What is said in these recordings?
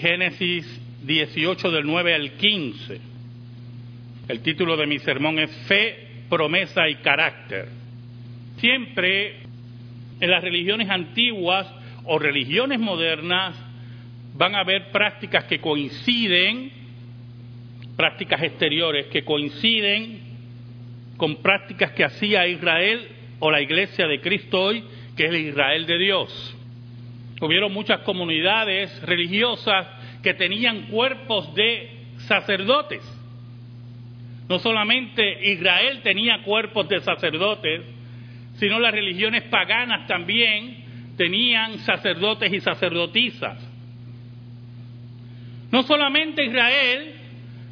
Génesis 18 del 9 al 15. El título de mi sermón es Fe, promesa y carácter. Siempre en las religiones antiguas o religiones modernas van a haber prácticas que coinciden, prácticas exteriores que coinciden con prácticas que hacía Israel o la iglesia de Cristo hoy, que es el Israel de Dios. Hubieron muchas comunidades religiosas que tenían cuerpos de sacerdotes. No solamente Israel tenía cuerpos de sacerdotes, sino las religiones paganas también tenían sacerdotes y sacerdotisas. No solamente Israel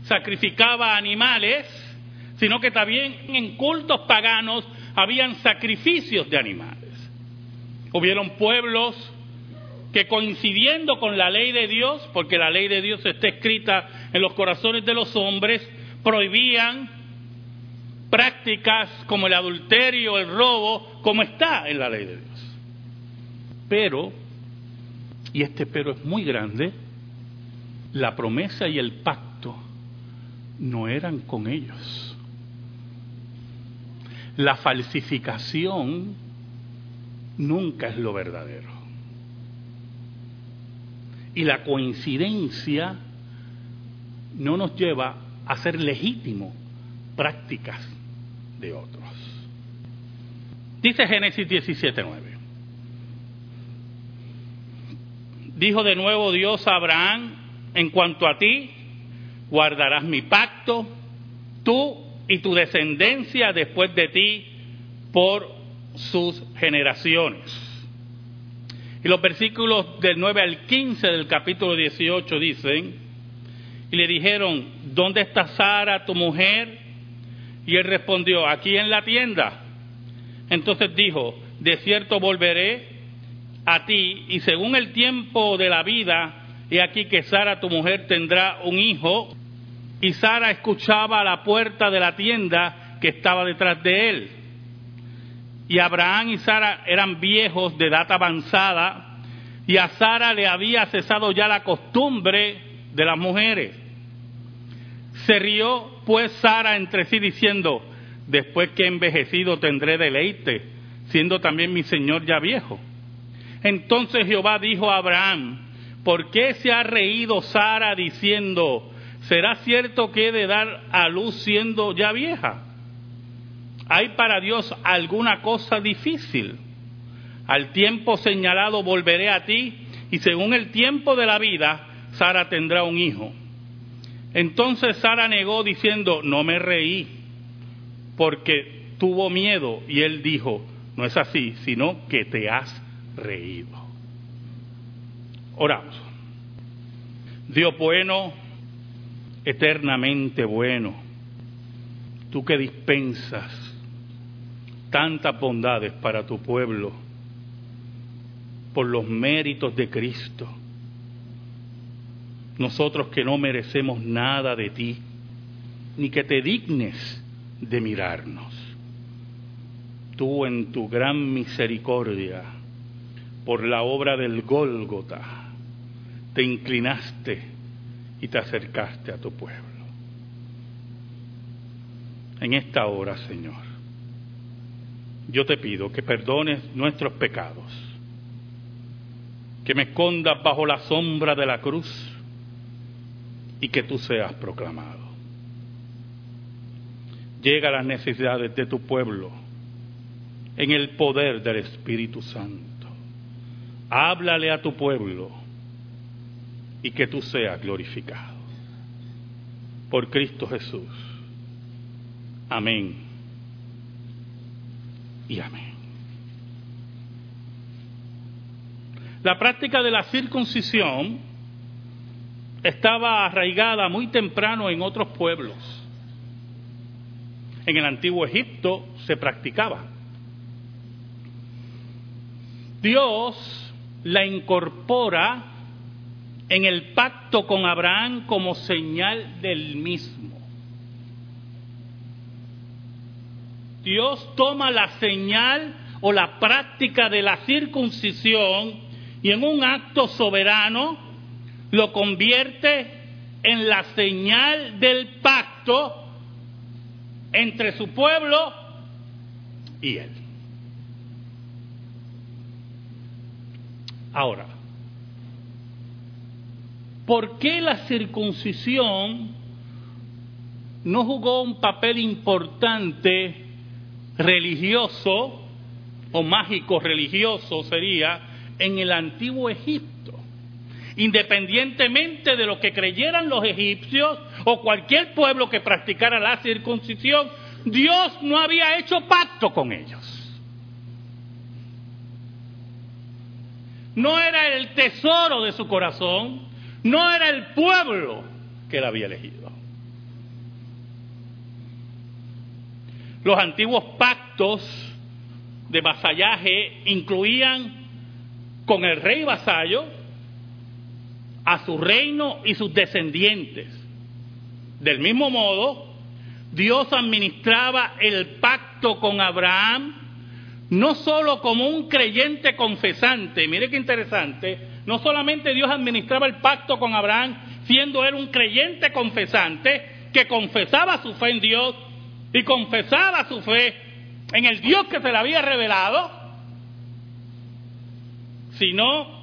sacrificaba animales, sino que también en cultos paganos habían sacrificios de animales. Hubieron pueblos que coincidiendo con la ley de Dios, porque la ley de Dios está escrita en los corazones de los hombres, prohibían prácticas como el adulterio, el robo, como está en la ley de Dios. Pero, y este pero es muy grande, la promesa y el pacto no eran con ellos. La falsificación nunca es lo verdadero. Y la coincidencia no nos lleva a ser legítimo prácticas de otros. Dice Génesis 17:9. Dijo de nuevo Dios a Abraham, en cuanto a ti, guardarás mi pacto, tú y tu descendencia después de ti por sus generaciones. Los versículos del 9 al 15 del capítulo 18 dicen, y le dijeron, ¿dónde está Sara, tu mujer? Y él respondió, aquí en la tienda. Entonces dijo, de cierto volveré a ti, y según el tiempo de la vida, he aquí que Sara, tu mujer, tendrá un hijo. Y Sara escuchaba a la puerta de la tienda que estaba detrás de él. Y Abraham y Sara eran viejos de edad avanzada, y a Sara le había cesado ya la costumbre de las mujeres. Se rió pues Sara entre sí diciendo, después que he envejecido tendré deleite, siendo también mi señor ya viejo. Entonces Jehová dijo a Abraham, ¿por qué se ha reído Sara diciendo, ¿será cierto que he de dar a luz siendo ya vieja? ¿Hay para Dios alguna cosa difícil? Al tiempo señalado volveré a ti y según el tiempo de la vida, Sara tendrá un hijo. Entonces Sara negó diciendo, no me reí, porque tuvo miedo. Y él dijo, no es así, sino que te has reído. Oramos. Dios bueno, eternamente bueno, tú que dispensas tantas bondades para tu pueblo por los méritos de Cristo. Nosotros que no merecemos nada de ti, ni que te dignes de mirarnos. Tú en tu gran misericordia, por la obra del Gólgota, te inclinaste y te acercaste a tu pueblo. En esta hora, Señor, yo te pido que perdones nuestros pecados, que me escondas bajo la sombra de la cruz y que tú seas proclamado. Llega a las necesidades de tu pueblo en el poder del Espíritu Santo. Háblale a tu pueblo y que tú seas glorificado. Por Cristo Jesús. Amén y amén. La práctica de la circuncisión estaba arraigada muy temprano en otros pueblos. En el antiguo Egipto se practicaba. Dios la incorpora en el pacto con Abraham como señal del mismo. Dios toma la señal o la práctica de la circuncisión y en un acto soberano lo convierte en la señal del pacto entre su pueblo y él. Ahora, ¿por qué la circuncisión no jugó un papel importante religioso o mágico religioso sería en el antiguo Egipto? Independientemente de lo que creyeran los egipcios o cualquier pueblo que practicara la circuncisión, Dios no había hecho pacto con ellos. No era el tesoro de su corazón, no era el pueblo que él había elegido. Los antiguos pactos de vasallaje incluían con el rey vasallo a su reino y sus descendientes. Del mismo modo, Dios administraba el pacto con Abraham no solo como un creyente confesante, mire qué interesante, no solamente Dios administraba el pacto con Abraham siendo él un creyente confesante que confesaba su fe en Dios y confesaba su fe en el Dios que se le había revelado, sino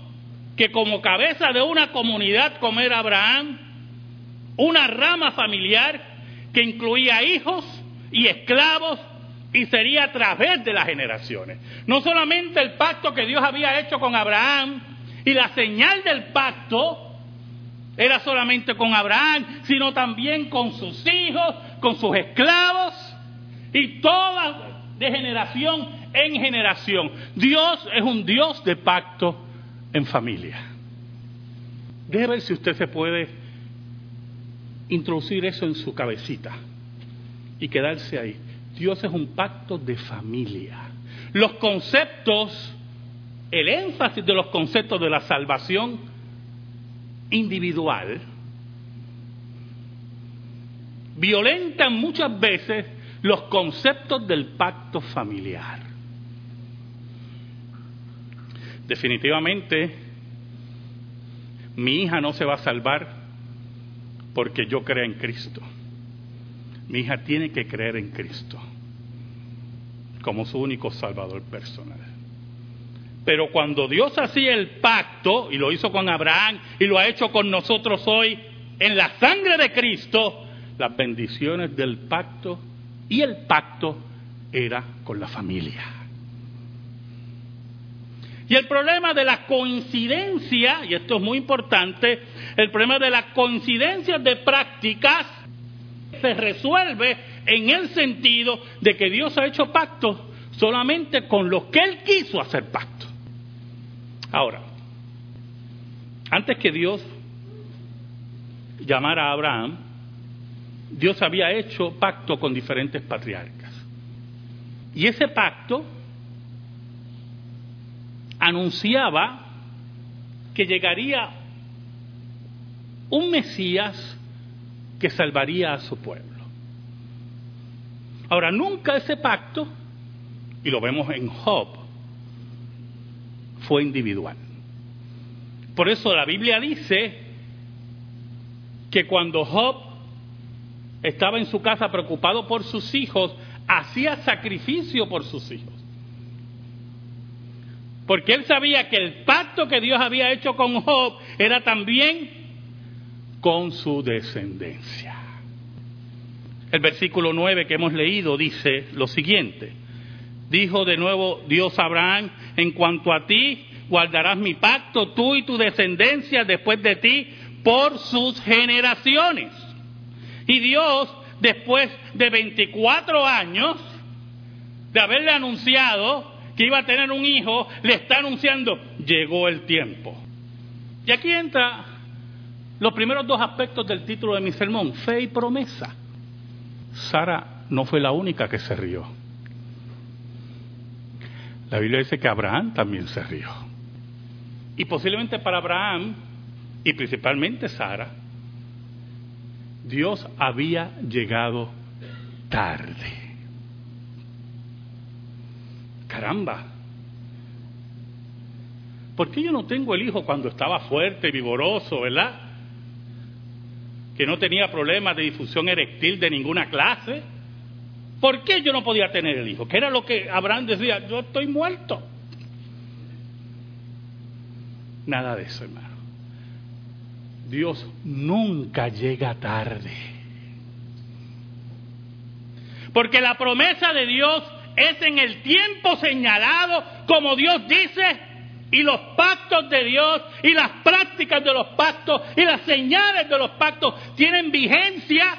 que como cabeza de una comunidad como era Abraham, una rama familiar que incluía hijos y esclavos y sería a través de las generaciones. No solamente el pacto que Dios había hecho con Abraham y la señal del pacto era solamente con Abraham, sino también con sus hijos, con sus esclavos y todas de generación en generación. Dios es un Dios de pacto en familia. Deje ver si usted se puede introducir eso en su cabecita y quedarse ahí. Dios es un pacto de familia. Los conceptos, el énfasis de los conceptos de la salvación individual, violentan muchas veces los conceptos del pacto familiar. Definitivamente, mi hija no se va a salvar porque yo crea en Cristo. Mi hija tiene que creer en Cristo como su único salvador personal. Pero cuando Dios hacía el pacto, y lo hizo con Abraham, y lo ha hecho con nosotros hoy, en la sangre de Cristo, las bendiciones del pacto, y el pacto era con la familia. Y el problema de la coincidencia, y esto es muy importante, el problema de las coincidencias de prácticas se resuelve en el sentido de que Dios ha hecho pacto solamente con los que Él quiso hacer pacto. Ahora, antes que Dios llamara a Abraham, Dios había hecho pacto con diferentes patriarcas. Y ese pacto anunciaba que llegaría un Mesías que salvaría a su pueblo. Ahora, nunca ese pacto, y lo vemos en Job, fue individual. Por eso la Biblia dice que cuando Job estaba en su casa preocupado por sus hijos, hacía sacrificio por sus hijos. Porque él sabía que el pacto que Dios había hecho con Job era también con su descendencia. El versículo 9 que hemos leído dice lo siguiente. Dijo de nuevo Dios a Abraham, en cuanto a ti, guardarás mi pacto, tú y tu descendencia después de ti, por sus generaciones. Y Dios, después de 24 años de haberle anunciado que iba a tener un hijo, le está anunciando, llegó el tiempo. Y aquí entra los primeros dos aspectos del título de mi sermón, fe y promesa. Sara no fue la única que se rió. La Biblia dice que Abraham también se rió. Y posiblemente para Abraham, y principalmente Sara, Dios había llegado tarde. Caramba. ¿por qué yo no tengo el hijo cuando estaba fuerte, vigoroso, verdad? Que no tenía problemas de difusión erectil de ninguna clase. ¿Por qué yo no podía tener el hijo? Que era lo que Abraham decía, yo estoy muerto. Nada de eso, hermano. Dios nunca llega tarde. Porque la promesa de Dios es en el tiempo señalado, como Dios dice, y los pactos de Dios y las prácticas de los pactos y las señales de los pactos tienen vigencia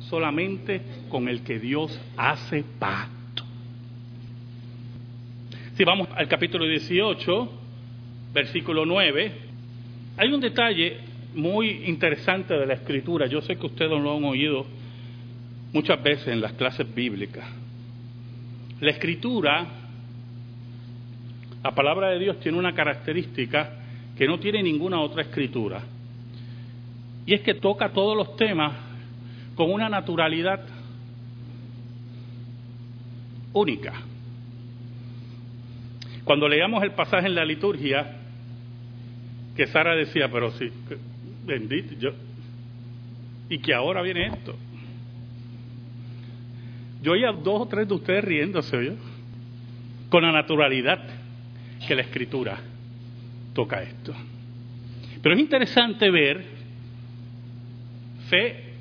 solamente con el que Dios hace pacto. Si vamos al capítulo 18, versículo 9, hay un detalle muy interesante de la escritura. Yo sé que ustedes lo han oído muchas veces en las clases bíblicas. La escritura, la palabra de Dios tiene una característica que no tiene ninguna otra escritura. Y es que toca todos los temas con una naturalidad única. Cuando leíamos el pasaje en la liturgia, que Sara decía, pero sí, bendito, yo, y que ahora viene esto. Yo oía dos o tres de ustedes riéndose, yo Con la naturalidad que la escritura toca esto. Pero es interesante ver fe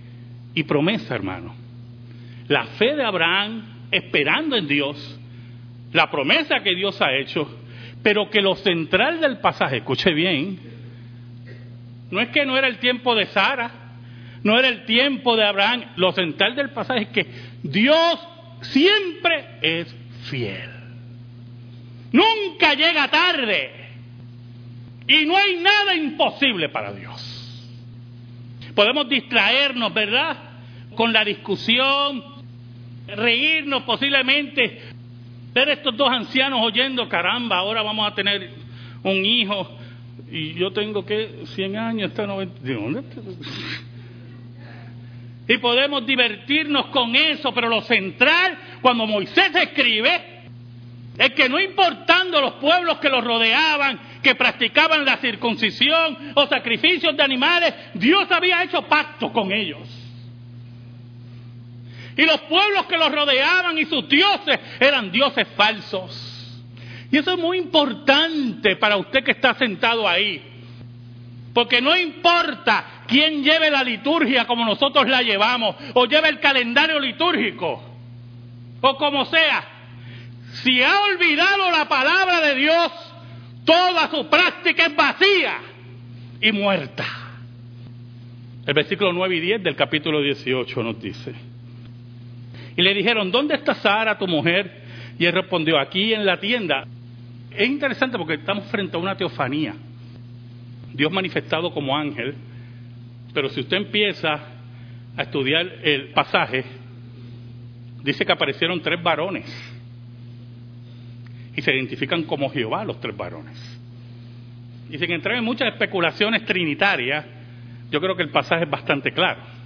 y promesa, hermano. La fe de Abraham esperando en Dios, la promesa que Dios ha hecho, pero que lo central del pasaje, escuche bien, no es que no era el tiempo de Sara, no era el tiempo de Abraham, lo central del pasaje es que Dios siempre es fiel. Nunca llega tarde. Y no hay nada imposible para Dios. Podemos distraernos, ¿verdad? Con la discusión, reírnos posiblemente, ver estos dos ancianos oyendo, caramba, ahora vamos a tener un hijo y yo tengo que 100 años, está 90. ¿De dónde? Y podemos divertirnos con eso, pero lo central, cuando Moisés escribe, es que no importando los pueblos que los rodeaban, que practicaban la circuncisión o sacrificios de animales, Dios había hecho pacto con ellos. Y los pueblos que los rodeaban y sus dioses eran dioses falsos. Y eso es muy importante para usted que está sentado ahí. Porque no importa quién lleve la liturgia como nosotros la llevamos, o lleve el calendario litúrgico, o como sea, si ha olvidado la palabra de Dios, toda su práctica es vacía y muerta. El versículo 9 y 10 del capítulo 18 nos dice. Y le dijeron, ¿dónde está Sara, tu mujer? Y él respondió, aquí en la tienda. Es interesante porque estamos frente a una teofanía. Dios manifestado como ángel. Pero si usted empieza a estudiar el pasaje, dice que aparecieron tres varones. Y se identifican como Jehová los tres varones. Y sin entrar en muchas especulaciones trinitarias, yo creo que el pasaje es bastante claro.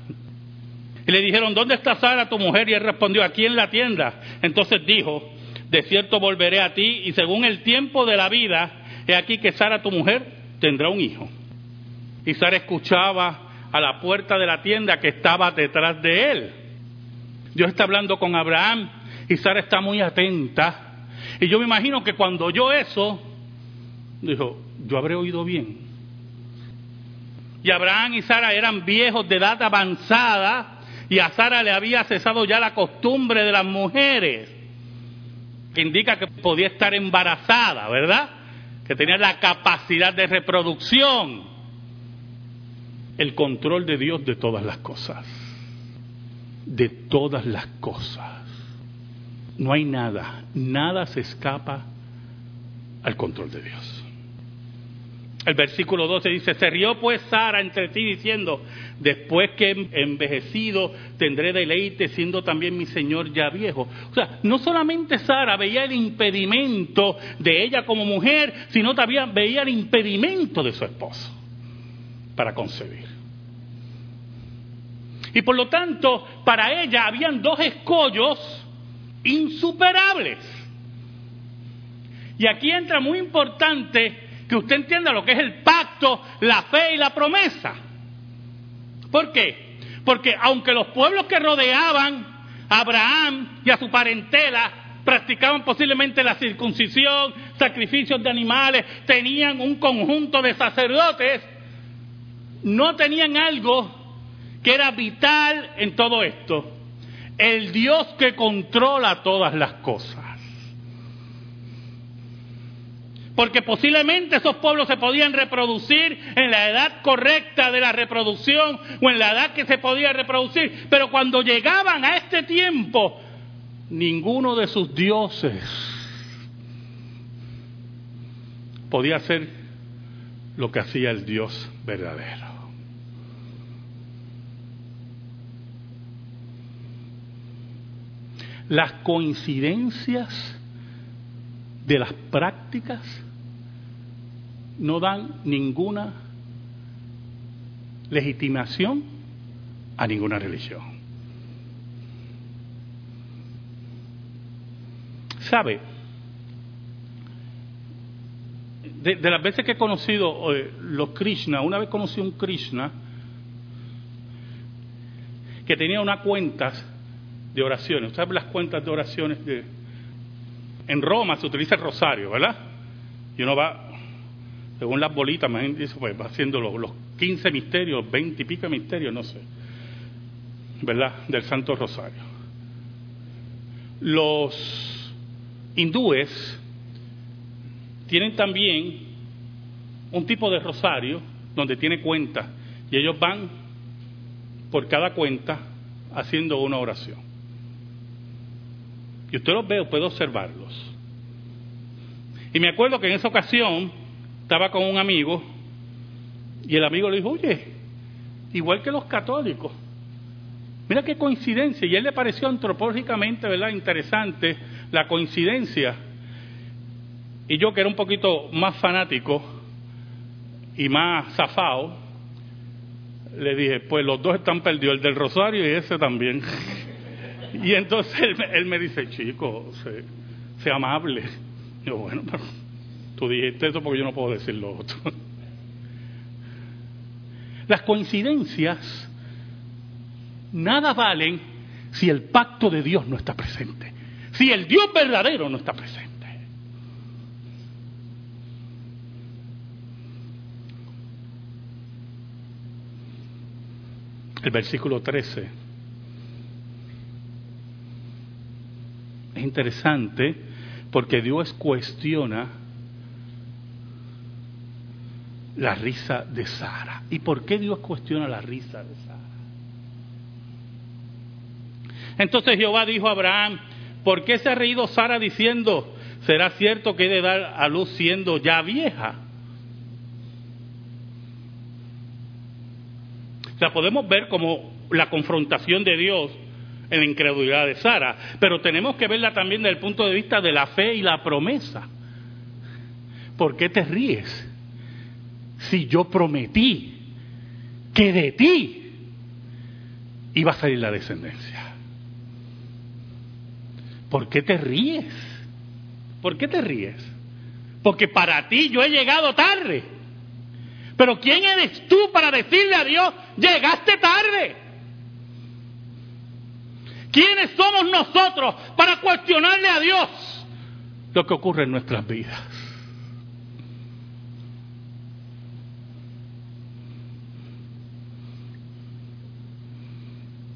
Y le dijeron, ¿dónde está Sara, tu mujer? Y él respondió, aquí en la tienda. Entonces dijo, de cierto volveré a ti y según el tiempo de la vida, he aquí que Sara, tu mujer, tendrá un hijo. Y Sara escuchaba a la puerta de la tienda que estaba detrás de él. Dios está hablando con Abraham y Sara está muy atenta. Y yo me imagino que cuando oyó eso, dijo, yo habré oído bien. Y Abraham y Sara eran viejos de edad avanzada y a Sara le había cesado ya la costumbre de las mujeres que indica que podía estar embarazada, ¿verdad? Que tenía la capacidad de reproducción. El control de Dios de todas las cosas. De todas las cosas. No hay nada, nada se escapa al control de Dios. El versículo 12 dice, se rió pues Sara entre ti diciendo, después que envejecido tendré deleite siendo también mi Señor ya viejo. O sea, no solamente Sara veía el impedimento de ella como mujer, sino también veía el impedimento de su esposo para concebir. Y por lo tanto, para ella habían dos escollos insuperables. Y aquí entra muy importante que usted entienda lo que es el pacto, la fe y la promesa. ¿Por qué? Porque aunque los pueblos que rodeaban a Abraham y a su parentela practicaban posiblemente la circuncisión, sacrificios de animales, tenían un conjunto de sacerdotes, no tenían algo que era vital en todo esto. El Dios que controla todas las cosas. Porque posiblemente esos pueblos se podían reproducir en la edad correcta de la reproducción o en la edad que se podía reproducir. Pero cuando llegaban a este tiempo, ninguno de sus dioses podía hacer lo que hacía el Dios verdadero. Las coincidencias de las prácticas no dan ninguna legitimación a ninguna religión. ¿Sabe? De, las veces que he conocido eh, los Krishna, una vez conocí un Krishna que tenía unas cuentas de oraciones. ¿Usted sabe las cuentas de oraciones de, en Roma se utiliza el rosario, ¿verdad? Y uno va, según las bolitas, pues va haciendo los, los 15 misterios, 20 y pico misterios, no sé, ¿verdad? Del Santo Rosario. Los hindúes tienen también un tipo de rosario donde tiene cuenta y ellos van por cada cuenta haciendo una oración. Y usted los ve, puede observarlos. Y me acuerdo que en esa ocasión estaba con un amigo y el amigo le dijo, oye, igual que los católicos, mira qué coincidencia. Y a él le pareció antropológicamente, ¿verdad? Interesante la coincidencia. Y yo que era un poquito más fanático y más zafado, le dije, pues los dos están perdidos, el del rosario y ese también. Y entonces él, me dice, chico, sea, amable. yo, bueno, pero tú dijiste eso porque yo no puedo decir lo otro. Las coincidencias nada valen si el pacto de Dios no está presente, si el Dios verdadero no está presente. El versículo 13 es interesante porque Dios cuestiona la risa de Sara. ¿Y por qué Dios cuestiona la risa de Sara? Entonces Jehová dijo a Abraham, ¿por qué se ha reído Sara diciendo, será cierto que he de dar a luz siendo ya vieja? O sea, podemos ver como la confrontación de Dios en la incredulidad de Sara, pero tenemos que verla también desde el punto de vista de la fe y la promesa. ¿Por qué te ríes? Si yo prometí que de ti iba a salir la descendencia. ¿Por qué te ríes? ¿Por qué te ríes? Porque para ti yo he llegado tarde. Pero ¿quién eres tú para decirle a Dios, llegaste tarde? ¿Quiénes somos nosotros para cuestionarle a Dios lo que ocurre en nuestras vidas?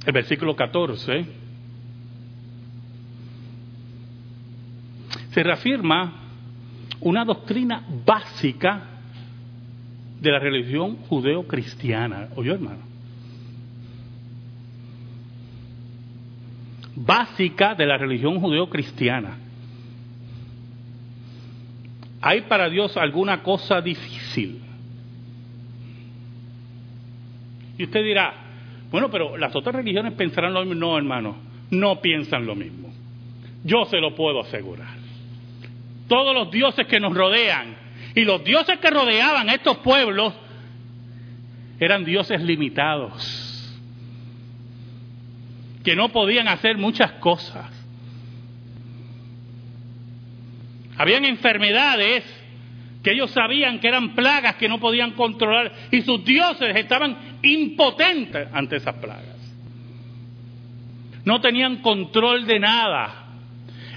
El versículo 14 se reafirma una doctrina básica de la religión judeo-cristiana. ¿Oyó, hermano? Básica de la religión judeo-cristiana. ¿Hay para Dios alguna cosa difícil? Y usted dirá, bueno, pero las otras religiones pensarán lo mismo. No, hermano, no piensan lo mismo. Yo se lo puedo asegurar. Todos los dioses que nos rodean y los dioses que rodeaban a estos pueblos eran dioses limitados que no podían hacer muchas cosas. Habían enfermedades que ellos sabían que eran plagas que no podían controlar y sus dioses estaban impotentes ante esas plagas. No tenían control de nada.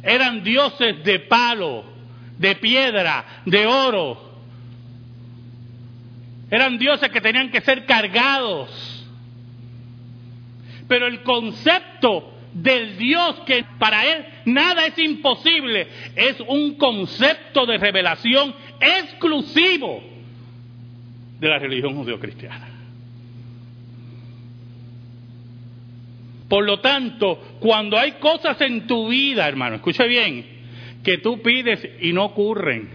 Eran dioses de palo, de piedra, de oro. Eran dioses que tenían que ser cargados. Pero el concepto del Dios que para él nada es imposible es un concepto de revelación exclusivo de la religión judeocristiana. Por lo tanto, cuando hay cosas en tu vida, hermano, escucha bien, que tú pides y no ocurren,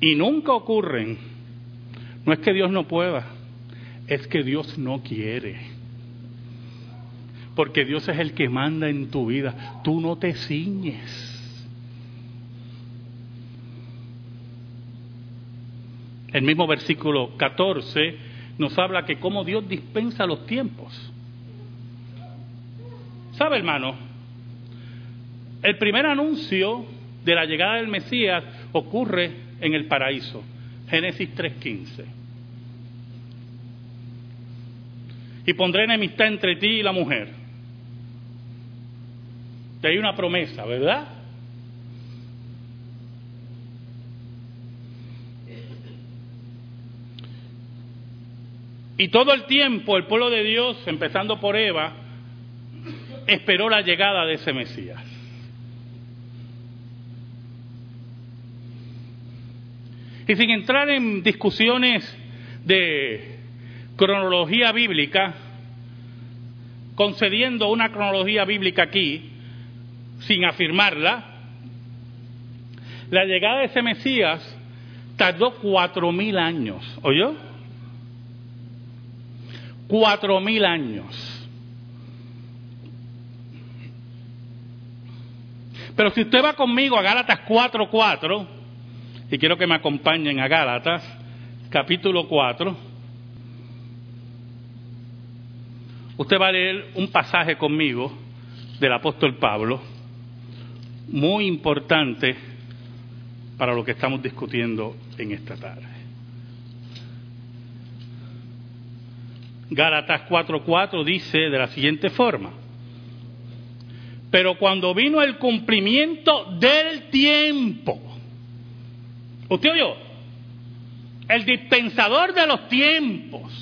y nunca ocurren, no es que Dios no pueda, es que Dios no quiere. Porque Dios es el que manda en tu vida, tú no te ciñes. El mismo versículo 14 nos habla que cómo Dios dispensa los tiempos. ¿Sabe, hermano? El primer anuncio de la llegada del Mesías ocurre en el paraíso. Génesis 3.15. Y pondré enemistad entre ti y la mujer. Te hay una promesa, ¿verdad? Y todo el tiempo el pueblo de Dios, empezando por Eva, esperó la llegada de ese Mesías. Y sin entrar en discusiones de cronología bíblica, concediendo una cronología bíblica aquí, sin afirmarla, la llegada de ese Mesías tardó cuatro mil años, ¿oyó? Cuatro mil años. Pero si usted va conmigo a Gálatas 4.4, y quiero que me acompañen a Gálatas, capítulo 4, usted va a leer un pasaje conmigo del apóstol Pablo, muy importante para lo que estamos discutiendo en esta tarde. Gálatas 4:4 dice de la siguiente forma, pero cuando vino el cumplimiento del tiempo, ¿usted oyó? El dispensador de los tiempos,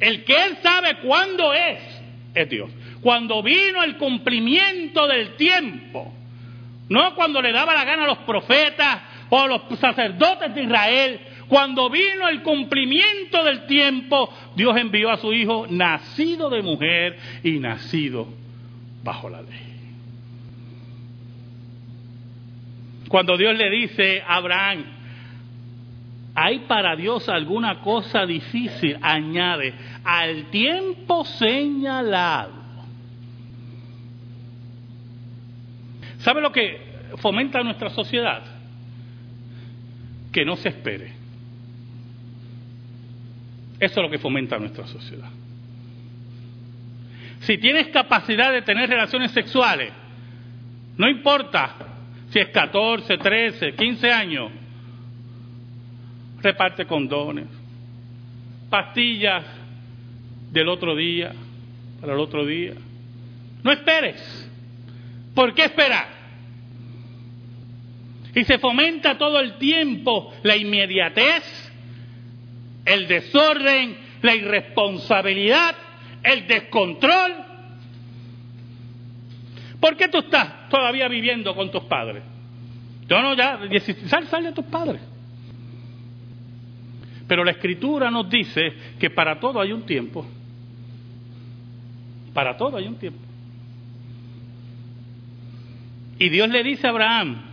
el que él sabe cuándo es, es Dios. Cuando vino el cumplimiento del tiempo, no cuando le daba la gana a los profetas o a los sacerdotes de Israel, cuando vino el cumplimiento del tiempo, Dios envió a su hijo nacido de mujer y nacido bajo la ley. Cuando Dios le dice a Abraham, ¿hay para Dios alguna cosa difícil? Añade, al tiempo señalado. ¿Sabe lo que fomenta nuestra sociedad? Que no se espere. Eso es lo que fomenta nuestra sociedad. Si tienes capacidad de tener relaciones sexuales, no importa si es 14, 13, 15 años, reparte condones, pastillas del otro día, para el otro día. No esperes. ¿Por qué esperar? Y se fomenta todo el tiempo la inmediatez, el desorden, la irresponsabilidad el descontrol. ¿Por qué tú estás todavía viviendo con tus padres? Yo no, ya, sal, sal de tus padres. Pero la escritura nos dice que para todo hay un tiempo. Para todo hay un tiempo. Y Dios le dice a Abraham,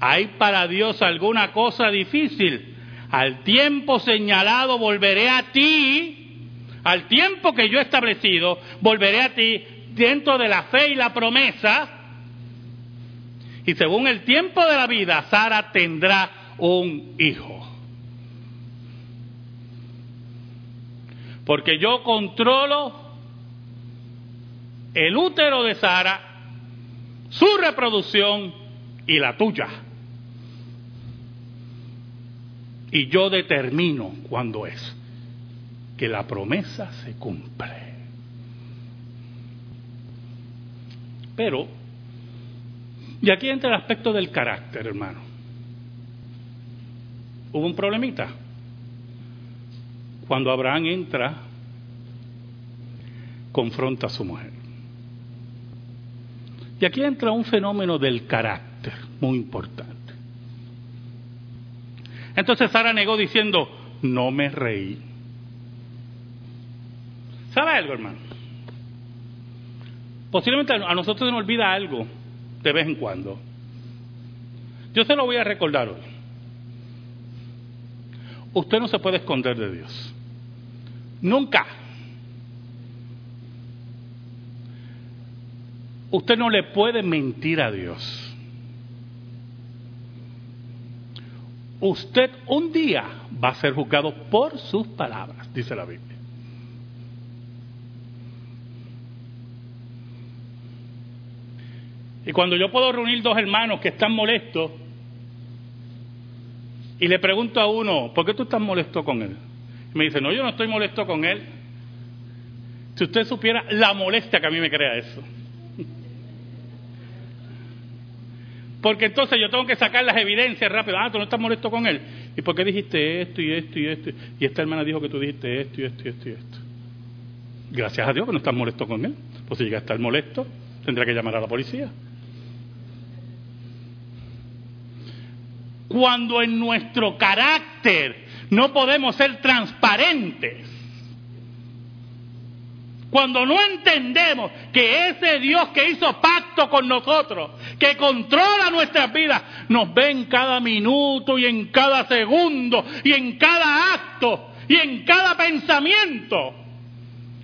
¿hay para Dios alguna cosa difícil? Al tiempo señalado volveré a ti al tiempo que yo he establecido, volveré a ti dentro de la fe y la promesa. Y según el tiempo de la vida, Sara tendrá un hijo. Porque yo controlo el útero de Sara, su reproducción y la tuya. Y yo determino cuándo es que la promesa se cumple. Pero, y aquí entra el aspecto del carácter, hermano. Hubo un problemita. Cuando Abraham entra, confronta a su mujer. Y aquí entra un fenómeno del carácter muy importante. Entonces Sara negó diciendo, no me reí. ¿Sabe algo, hermano? Posiblemente a nosotros se nos olvida algo de vez en cuando. Yo se lo voy a recordar hoy. Usted no se puede esconder de Dios. Nunca. Usted no le puede mentir a Dios. Usted un día va a ser juzgado por sus palabras, dice la Biblia. Y cuando yo puedo reunir dos hermanos que están molestos y le pregunto a uno, ¿por qué tú estás molesto con él? Y me dice, no, yo no estoy molesto con él. Si usted supiera la molestia que a mí me crea eso. Porque entonces yo tengo que sacar las evidencias rápido. Ah, tú no estás molesto con él. ¿Y por qué dijiste esto y esto y esto? Y esta hermana dijo que tú dijiste esto y esto y esto y esto. Gracias a Dios que no estás molesto con él. Pues si llega a estar molesto, tendrá que llamar a la policía. Cuando en nuestro carácter no podemos ser transparentes, cuando no entendemos que ese Dios que hizo pacto con nosotros, que controla nuestras vidas, nos ve en cada minuto y en cada segundo y en cada acto y en cada pensamiento.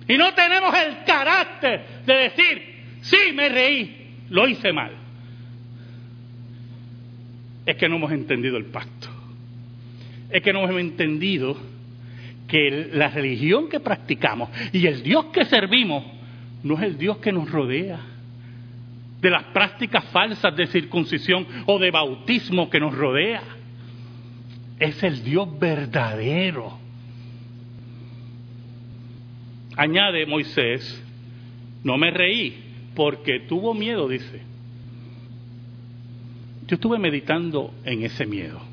Y no tenemos el carácter de decir, sí, me reí, lo hice mal. Es que no hemos entendido el pacto. Es que no hemos entendido que la religión que practicamos y el Dios que servimos no es el Dios que nos rodea, de las prácticas falsas de circuncisión o de bautismo que nos rodea. Es el Dios verdadero. Añade Moisés, no me reí porque tuvo miedo, dice. Yo estuve meditando en ese miedo.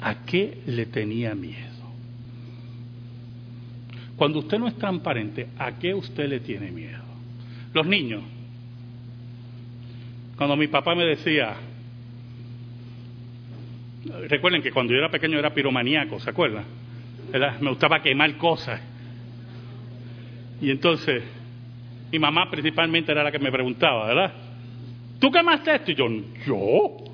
¿A qué le tenía miedo? Cuando usted no es transparente, ¿a qué usted le tiene miedo? Los niños. Cuando mi papá me decía, recuerden que cuando yo era pequeño era piromaníaco, ¿se acuerdan? Me gustaba quemar cosas. Y entonces, mi mamá principalmente era la que me preguntaba, ¿verdad? ¿Tú quemaste esto? Y yo, ¿yo?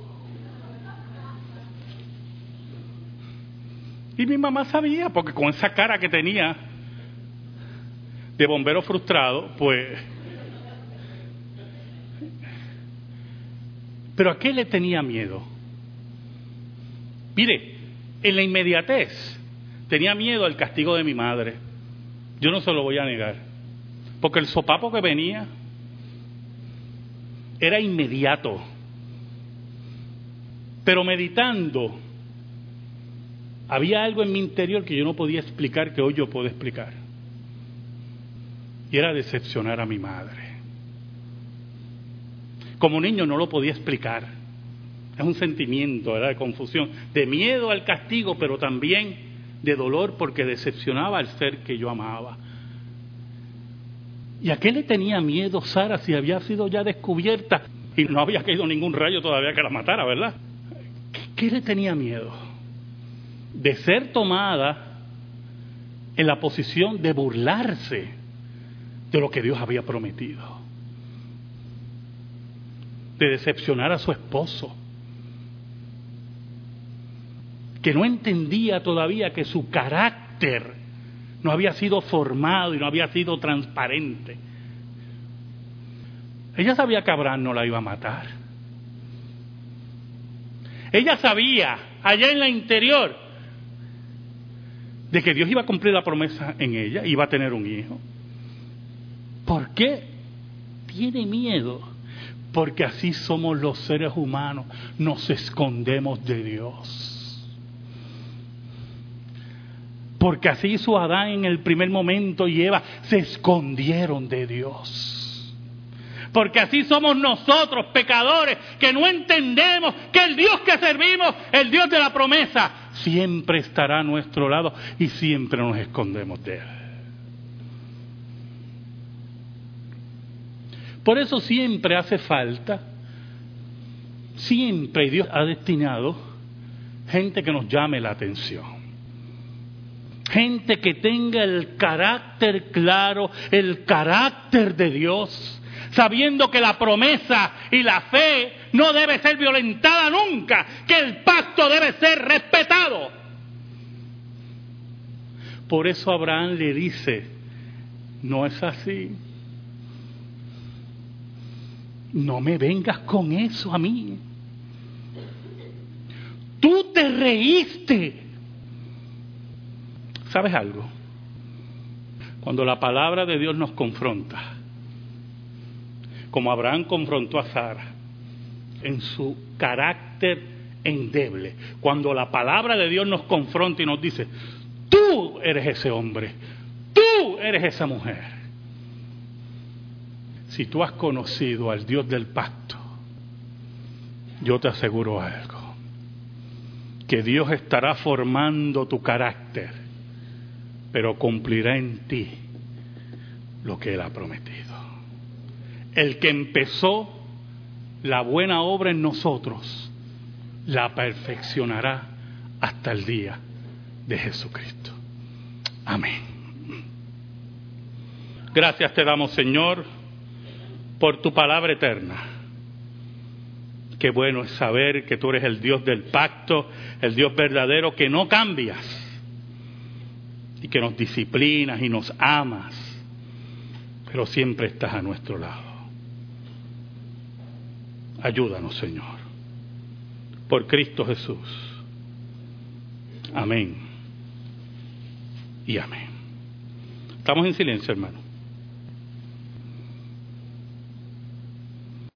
Y mi mamá sabía, porque con esa cara que tenía de bombero frustrado, pues... Pero ¿a qué le tenía miedo? Mire, en la inmediatez tenía miedo al castigo de mi madre. Yo no se lo voy a negar. Porque el sopapo que venía era inmediato. Pero meditando, había algo en mi interior que yo no podía explicar, que hoy yo puedo explicar. Y era decepcionar a mi madre. Como niño no lo podía explicar. Es un sentimiento de confusión, de miedo al castigo, pero también de dolor porque decepcionaba al ser que yo amaba. ¿Y a qué le tenía miedo Sara si había sido ya descubierta y no había caído ningún rayo todavía que la matara, verdad? ¿Qué le tenía miedo? De ser tomada en la posición de burlarse de lo que Dios había prometido, de decepcionar a su esposo, que no entendía todavía que su carácter no había sido formado y no había sido transparente. Ella sabía que Abraham no la iba a matar. Ella sabía, allá en la interior, de que Dios iba a cumplir la promesa en ella, iba a tener un hijo. ¿Por qué tiene miedo? porque así somos los seres humanos, nos escondemos de Dios. Porque así hizo Adán en el primer momento y Eva, se escondieron de Dios. Porque así somos nosotros, pecadores, que no entendemos que el Dios que servimos, el Dios de la promesa, siempre estará a nuestro lado y siempre nos escondemos de Él. Por eso siempre hace falta, siempre Dios ha destinado gente que nos llame la atención. Gente que tenga el carácter claro, el carácter de Dios, sabiendo que la promesa y la fe no debe ser violentada nunca, que el pacto debe ser respetado. Por eso Abraham le dice, no es así. No me vengas con eso a mí. Tú te reíste. ¿Sabes algo? Cuando la palabra de Dios nos confronta, como Abraham confrontó a Sara, en su carácter endeble, cuando la palabra de Dios nos confronta y nos dice, tú eres ese hombre, tú eres esa mujer, si tú has conocido al Dios del pacto, yo te aseguro algo, que Dios estará formando tu carácter, pero cumplirá en ti lo que Él ha prometido. El que empezó la buena obra en nosotros, la perfeccionará hasta el día de Jesucristo. Amén. Gracias te damos, Señor por tu palabra eterna. Qué bueno es saber que tú eres el Dios del pacto, el Dios verdadero, que no cambias y que nos disciplinas y nos amas, pero siempre estás a nuestro lado. Ayúdanos, Señor, por Cristo Jesús. Amén y amén. Estamos en silencio, hermano.